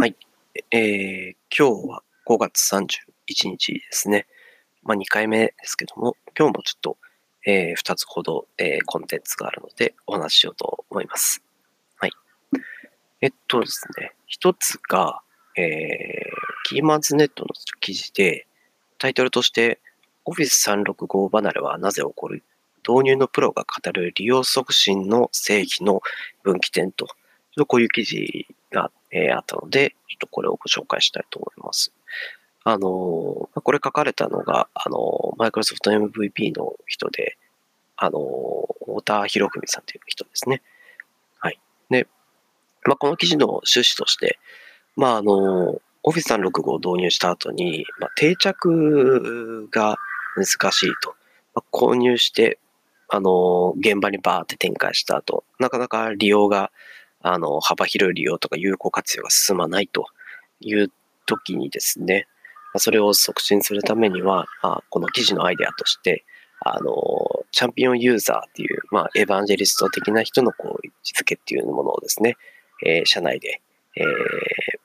はい。えー、今日は5月31日ですね。まあ2回目ですけども、今日もちょっと、えー、2つほど、えー、コンテンツがあるのでお話ししようと思います。はい。えっとですね、一つが、えー、キーマンズネットの記事で、タイトルとして、Office 365離れはなぜ起こる？導入のプロが語る利用促進の正義の分岐点と、ちょっとこういう記事が、えー、あったので、ちょっとこれをご紹介したいと思います。あの、これ書かれたのが、あの、マイクロソフト MVP の人で、あの、太田博文さんという人ですね。はい。で、まあ、この記事の趣旨として、まあ、あの、Office 365を導入した後に、まあ、定着が難しいと。まあ、購入して、あの、現場にバーって展開した後、なかなか利用があの、幅広い利用とか有効活用が進まないという時にですね、それを促進するためには、この記事のアイデアとして、あの、チャンピオンユーザーっていう、まあ、エヴァンジェリスト的な人のこう位置づけっていうものをですね、えー、社内で、えー、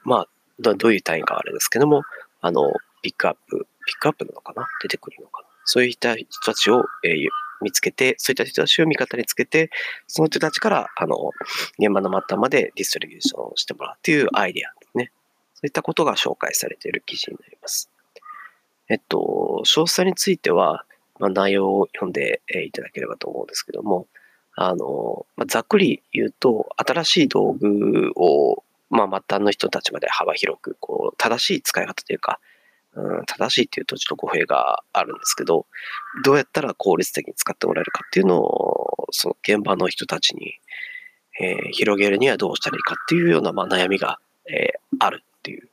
まあど、どういう単位かあれですけども、あの、ピックアップ、ピックアップなのかな？出てくるのかな？そういった人たちを、えー、見つけて、そういった人たちを味方につけて、その人たちから、あの、現場の末端までディストリビューションをしてもらうというアイデアですね。そういったことが紹介されている記事になります。えっと、詳細については、まあ、内容を読んでいただければと思うんですけども、あの、まあ、ざっくり言うと、新しい道具を、まあ、末端の人たちまで幅広く、こう、正しい使い方というか、うん、正しいっていうとちょっと語弊があるんですけど、どうやったら効率的に使ってもらえるかっていうのを、その現場の人たちに、えー、広げるにはどうしたらいいかっていうような、まあ、悩みが、えー、あるっていう。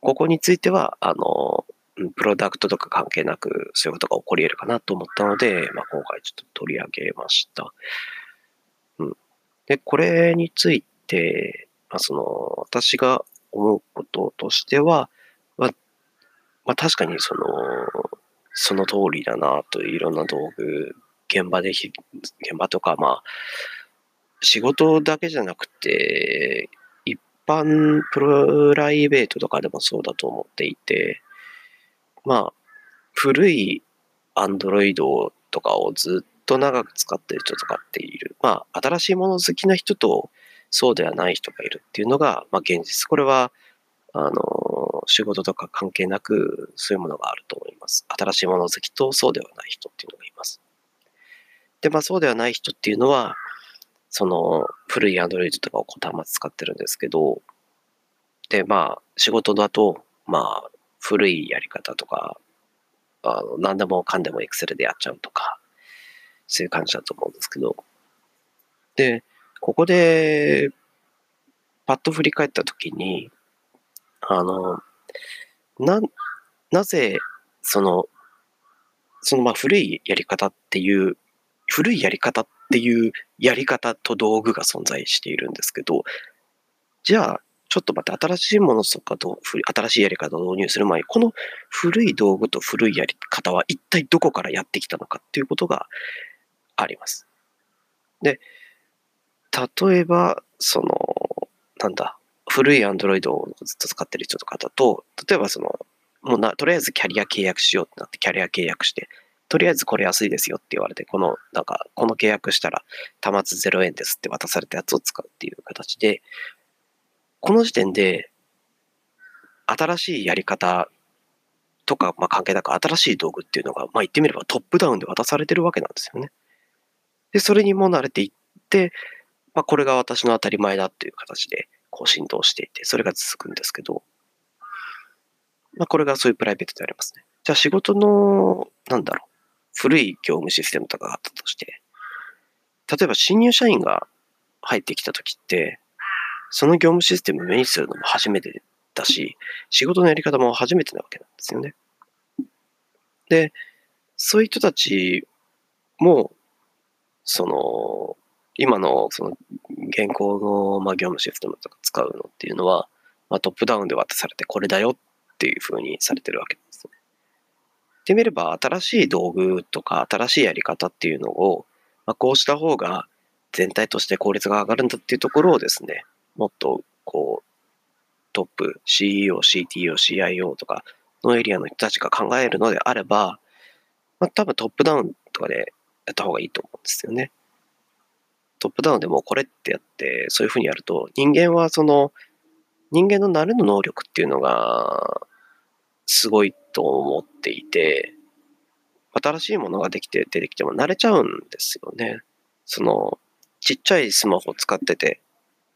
ここについては、あの、プロダクトとか関係なくそういうことが起こり得るかなと思ったので、まあ、今回ちょっと取り上げました。うん。で、これについて、まあ、その、私が思うこととしては、まあ確かにその、その通りだなといろんな道具、現場で現場とかまあ、仕事だけじゃなくて、一般プライベートとかでもそうだと思っていて、まあ、古いアンドロイドとかをずっと長く使ってる人とかっている。まあ、新しいもの好きな人とそうではない人がいるっていうのが、まあ現実。これは、あの、仕事とか関係なく、そういうものがあると思います。新しいもの好きとそうではない人っていうのがいます。で、まあそうではない人っていうのは、その古い Android とかを端末使ってるんですけど、で、まあ仕事だと、まあ古いやり方とか、あの何でもかんでも Excel でやっちゃうとか、そういう感じだと思うんですけど、で、ここで、パッと振り返ったときに、あの、な、なぜ、その、そのまあ古いやり方っていう、古いやり方っていうやり方と道具が存在しているんですけど、じゃあ、ちょっと待って、新しいものとかと、新しいやり方を導入する前に、この古い道具と古いやり方は一体どこからやってきたのかっていうことがあります。で、例えば、その、なんだ、古い Android をずっと使ってる人とかだと、例えばその、もうな、とりあえずキャリア契約しようってなって、キャリア契約して、とりあえずこれ安いですよって言われて、この、なんか、この契約したら、端末0円ですって渡されたやつを使うっていう形で、この時点で、新しいやり方とか、まあ、関係なく新しい道具っていうのが、まあ、言ってみればトップダウンで渡されてるわけなんですよね。で、それにも慣れていって、まあ、これが私の当たり前だっていう形で、こう振動していて、それが続くんですけど、まあ、これがそういうプライベートでありますね。じゃあ仕事の、なんだろう、古い業務システムとかがあったとして、例えば新入社員が入ってきた時って、その業務システムを目にするのも初めてだし、仕事のやり方も初めてなわけなんですよね。で、そういう人たちも、その、今のその現行のま業務システムとか使うのっていうのは、ま、トップダウンで渡されてこれだよっていう風にされてるわけですね。ってみれば新しい道具とか新しいやり方っていうのを、ま、こうした方が全体として効率が上がるんだっていうところをですね、もっとこう、トップ、CEO、CTO、CIO とかのエリアの人たちが考えるのであれば、まあ、多分トップダウンとかでやった方がいいと思うんですよね。トップダウンでもこれってやって、そういうふうにやると、人間はその、人間の慣れの能力っていうのが、すごいと思っていて、新しいものができて出てきても慣れちゃうんですよね。その、ちっちゃいスマホ使ってて、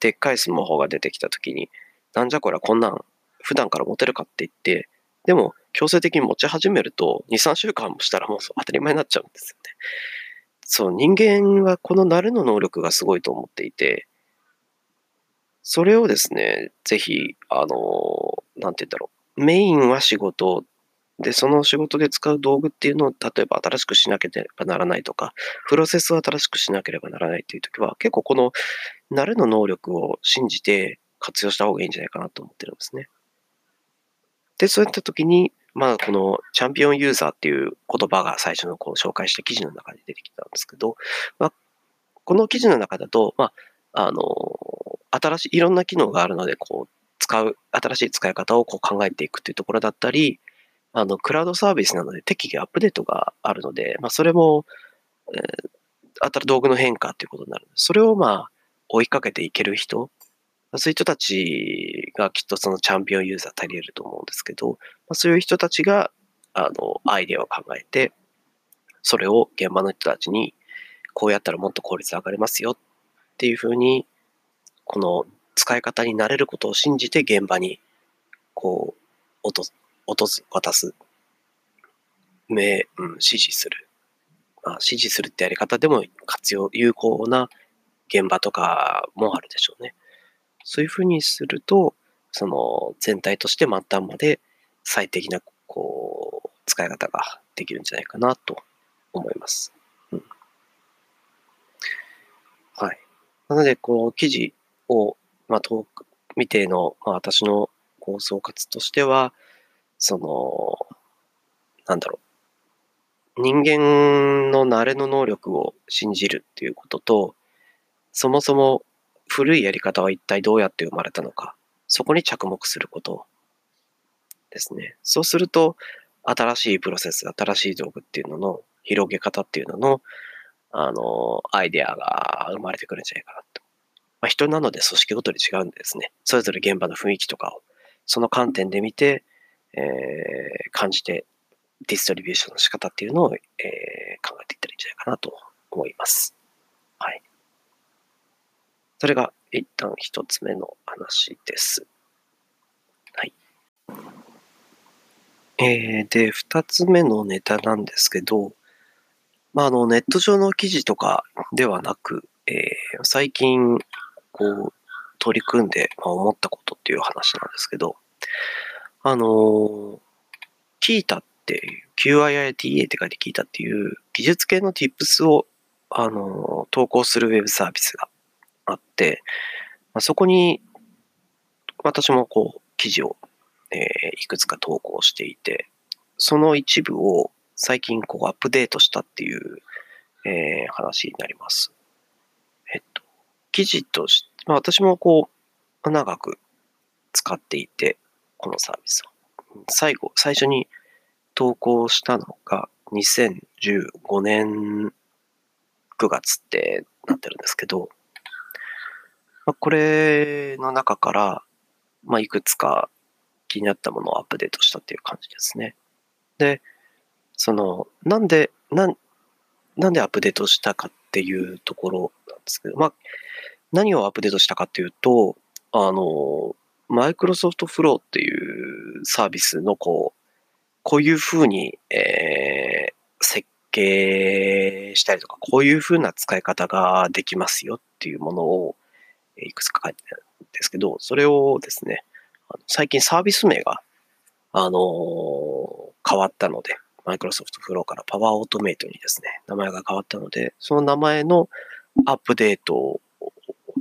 でっかいスマホが出てきた時に、なんじゃこれこんなん普段から持てるかって言って、でも強制的に持ち始めると、2、3週間もしたらもう当たり前になっちゃうんですよね。そう、人間はこの慣れの能力がすごいと思っていて、それをですね、ぜひ、あの、なんて言うんだろう。メインは仕事で、その仕事で使う道具っていうのを、例えば新しくしなければならないとか、プロセスを新しくしなければならないっていう時は、結構この慣れの能力を信じて活用した方がいいんじゃないかなと思ってるんですね。で、そういった時に、まあ、このチャンピオンユーザーっていう言葉が最初のこう紹介した記事の中に出てきたんですけど、まあ、この記事の中だと、まあ、あの、新しい、いろんな機能があるので、こう、使う、新しい使い方をこう考えていくっていうところだったり、あの、クラウドサービスなので適宜アップデートがあるので、まあ、それも、えー、あたる道具の変化っていうことになる。それをまあ、追いかけていける人、そういう人たちがきっとそのチャンピオンユーザー足りると思うんですけど、そういう人たちが、あの、アイデアを考えて、それを現場の人たちに、こうやったらもっと効率上がりますよっていうふうに、この使い方になれることを信じて現場に、こう、落と落とす、渡す、目、うん、指示する。まあ、指示するってやり方でも活用、有効な現場とかもあるでしょうね。そういうふうにすると、その全体として末端まで最適な、こう、使い方ができるんじゃないかなと思います。うん。はい。なので、こう、記事を、まあ、遠く見ての、まあ、私のこう総括としては、その、なんだろう。人間の慣れの能力を信じるっていうことと、そもそも古いやり方は一体どうやって生まれたのか、そこに着目することですね。そうすると、新しいプロセス、新しい道具っていうのの広げ方っていうのの、あの、アイデアが生まれてくるんじゃないかなと。まあ、人なので組織ごとに違うんですね、それぞれ現場の雰囲気とかを、その観点で見て、えー、感じて、ディストリビューションの仕方っていうのを、えー、考えていったらいいんじゃないかなと思います。はい。それが一旦一つ目の話です。はい。えー、で、二つ目のネタなんですけど、まあ、あの、ネット上の記事とかではなく、えー、最近、こう、取り組んで、まあ、思ったことっていう話なんですけど、あの、キータっていう、QIITA って書いて聞いたっていう技術系の tips を、あの、投稿するウェブサービスがあって、まあ、そこに私もこう、記事を、えー、いくつか投稿していて、その一部を最近こうアップデートしたっていう、えー、話になります。えっと、記事として、まあ、私もこう、長く使っていて、このサービスを。最後、最初に投稿したのが2015年9月ってなってるんですけど、まあ、これの中から、まあ、いくつか気になったものをアップデートしたっていう感じですね。で、その、なんで、なん、なんでアップデートしたかっていうところなんですけど、まあ、何をアップデートしたかっていうと、あの、マイクロソフトフローっていうサービスのこう、こういうふうに、えー、設計したりとか、こういうふうな使い方ができますよっていうものをいくつか書いてあるんですけど、それをですね、最近サービス名が、あの、変わったので、マイクロソフトフローからパワーオートメイトにですね、名前が変わったので、その名前のアップデート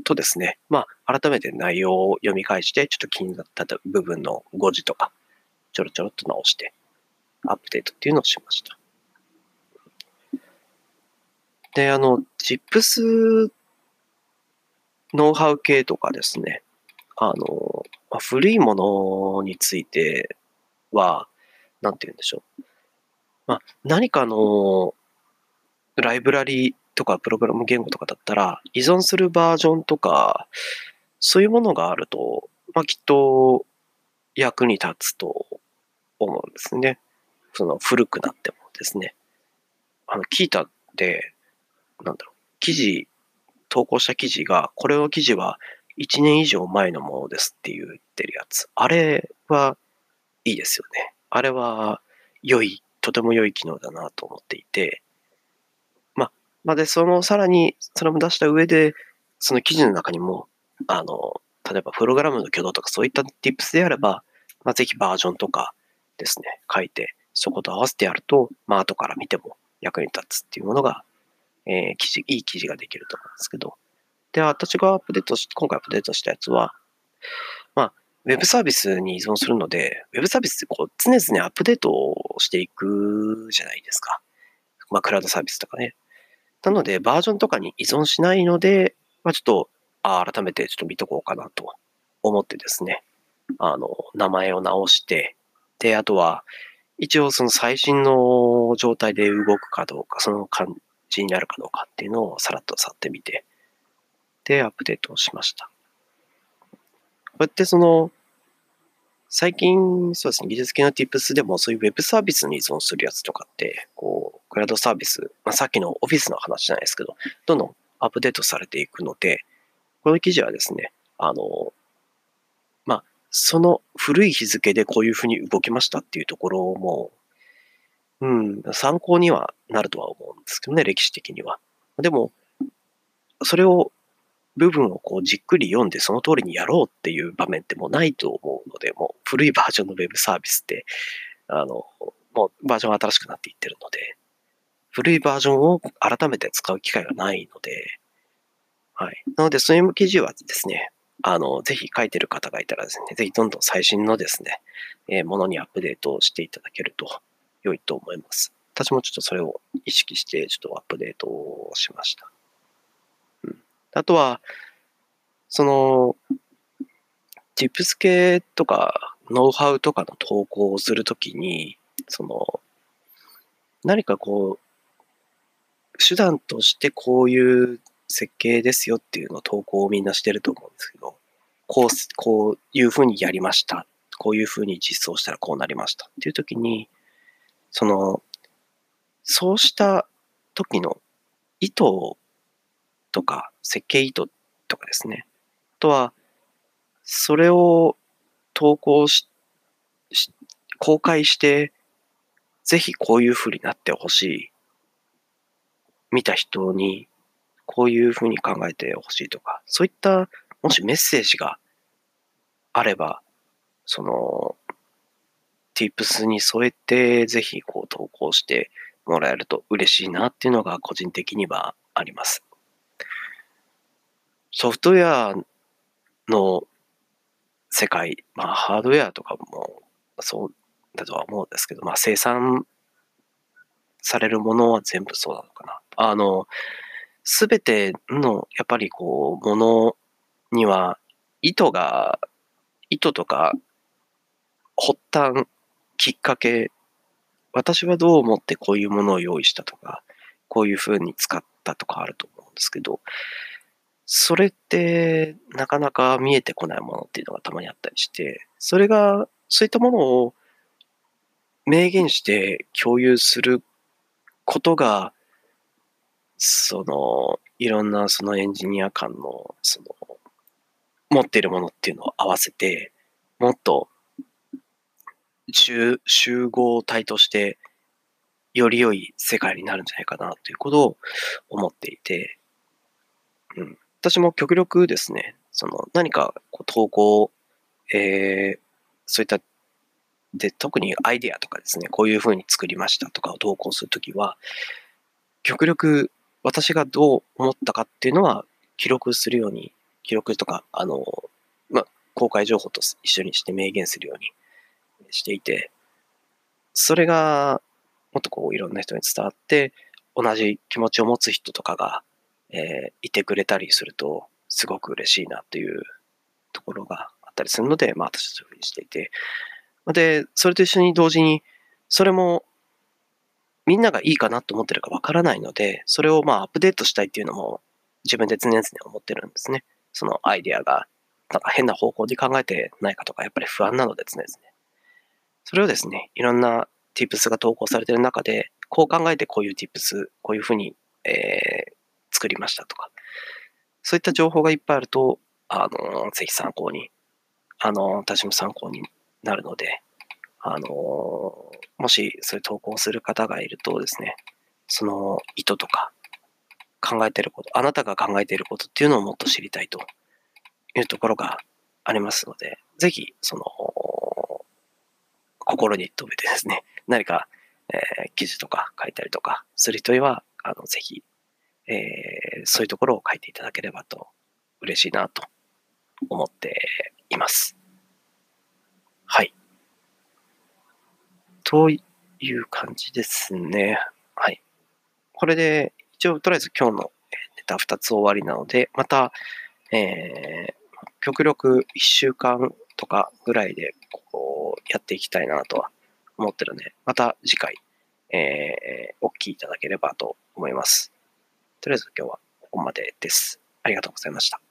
とですね、まあ、改めて内容を読み返して、ちょっと気になった部分の誤字とか、ちょろちょろっと直して、アップデートっていうのをしました。で、あの、チップスノウハウ系とかですね、あの、まあ、古いものについては、なんて言うんでしょう。まあ、何かのライブラリとかプログラム言語とかだったら、依存するバージョンとか、そういうものがあると、まあ、きっと役に立つと思うんですね。その古くなってもですね。あの、聞いたって、なんだろう、記事、投稿した記事が、これの記事は1年以上前のものですって言ってるやつ。あれはいいですよね。あれは良い、とても良い機能だなと思っていて、ま、ま、で、そのさらに、それも出した上で、その記事の中にも、あの、例えばプログラムの挙動とかそういった tips であれば、まあ、ぜひバージョンとかですね、書いて、そこと合わせてやると、まあ、後から見ても役に立つっていうものが、えー、記事、いい記事ができると思うんですけど、で、私がアップデートし、今回アップデートしたやつは、まあ、ウェブサービスに依存するので、ウェブサービスってこう常々アップデートをしていくじゃないですか。まあ、クラウドサービスとかね。なので、バージョンとかに依存しないので、まあ、ちょっと、あ改めてちょっと見とこうかなと思ってですね、あの、名前を直して、で、あとは、一応その最新の状態で動くかどうか、その感じになるかどうかっていうのをさらっと去ってみて、で、アップデートをしました。こうやってその、最近、そうですね、技術系の tips でもそういうウェブサービスに依存するやつとかって、こう、クラウドサービス、まあ、さっきのオフィスの話じゃないですけど、どんどんアップデートされていくので、この記事はですね、あの、まあ、その古い日付でこういうふうに動きましたっていうところも、うん、参考にはなるとは思うんですけどね、歴史的には。でも、それを部分をこうじっくり読んでその通りにやろうっていう場面ってもうないと思うので、もう古いバージョンのウェブサービスって、あの、もうバージョンが新しくなっていってるので、古いバージョンを改めて使う機会がないので、はい。なので、そういう記事はですね、あの、ぜひ書いてる方がいたらですね、ぜひどんどん最新のですね、えー、ものにアップデートをしていただけると良いと思います。私もちょっとそれを意識して、ちょっとアップデートをしました。うんあとは、その、tips 系とか、ノウハウとかの投稿をするときに、その、何かこう、手段としてこういう設計ですよっていうのを投稿をみんなしてると思うんですけど、こう、こういうふうにやりました。こういうふうに実装したらこうなりましたっていうときに、その、そうした時の意図とか、設計意図とかですね。あとは、それを投稿し、し公開して、ぜひこういう風になってほしい。見た人にこういう風に考えてほしいとか、そういったもしメッセージがあれば、その、tips に添えてぜひこう投稿してもらえると嬉しいなっていうのが個人的にはあります。ソフトウェアの世界、まあ、ハードウェアとかもそうだとは思うんですけど、まあ、生産されるものは全部そうなのかな。あの、すべての、やっぱりこう、ものには、意図が、意図とか、発端、きっかけ、私はどう思ってこういうものを用意したとか、こういうふうに使ったとかあると思うんですけど、それってなかなか見えてこないものっていうのがたまにあったりして、それが、そういったものを明言して共有することが、その、いろんなそのエンジニア間の、その、持っているものっていうのを合わせて、もっと集集合体として、より良い世界になるんじゃないかなということを思っていて、うん。私も極力ですね、その何かこう投稿、えー、そういった、で、特にアイデアとかですね、こういうふうに作りましたとかを投稿するときは、極力私がどう思ったかっていうのは記録するように、記録とか、あの、ま、公開情報と一緒にして明言するようにしていて、それがもっとこういろんな人に伝わって、同じ気持ちを持つ人とかがえー、いてくれたりすると、すごく嬉しいなというところがあったりするので、まあ私はそういうふうにしていて。で、それと一緒に同時に、それもみんながいいかなと思ってるかわからないので、それをまあアップデートしたいっていうのも自分で常々思ってるんですね。そのアイデアがなんか変な方向で考えてないかとか、やっぱり不安なので常々。それをですね、いろんな tips が投稿されている中で、こう考えてこういう tips、こういうふうに、えー、作りましたとか、そういった情報がいっぱいあると、あの、ぜひ参考に、あの、私も参考になるので、あの、もしそういう投稿する方がいるとですね、その意図とか考えてること、あなたが考えていることっていうのをもっと知りたいというところがありますので、ぜひ、その、心に留めてですね、何か、えー、記事とか書いたりとかする人には、あの、ぜひ、えー、そういうところを書いていただければと嬉しいなと思っています。はい。という感じですね。はい。これで、一応、とりあえず今日のネタ2つ終わりなので、また、えー、極力1週間とかぐらいでこうやっていきたいなとは思ってるんで、また次回、えー、お聞きいただければと思います。とりあえず今日はここまでです。ありがとうございました。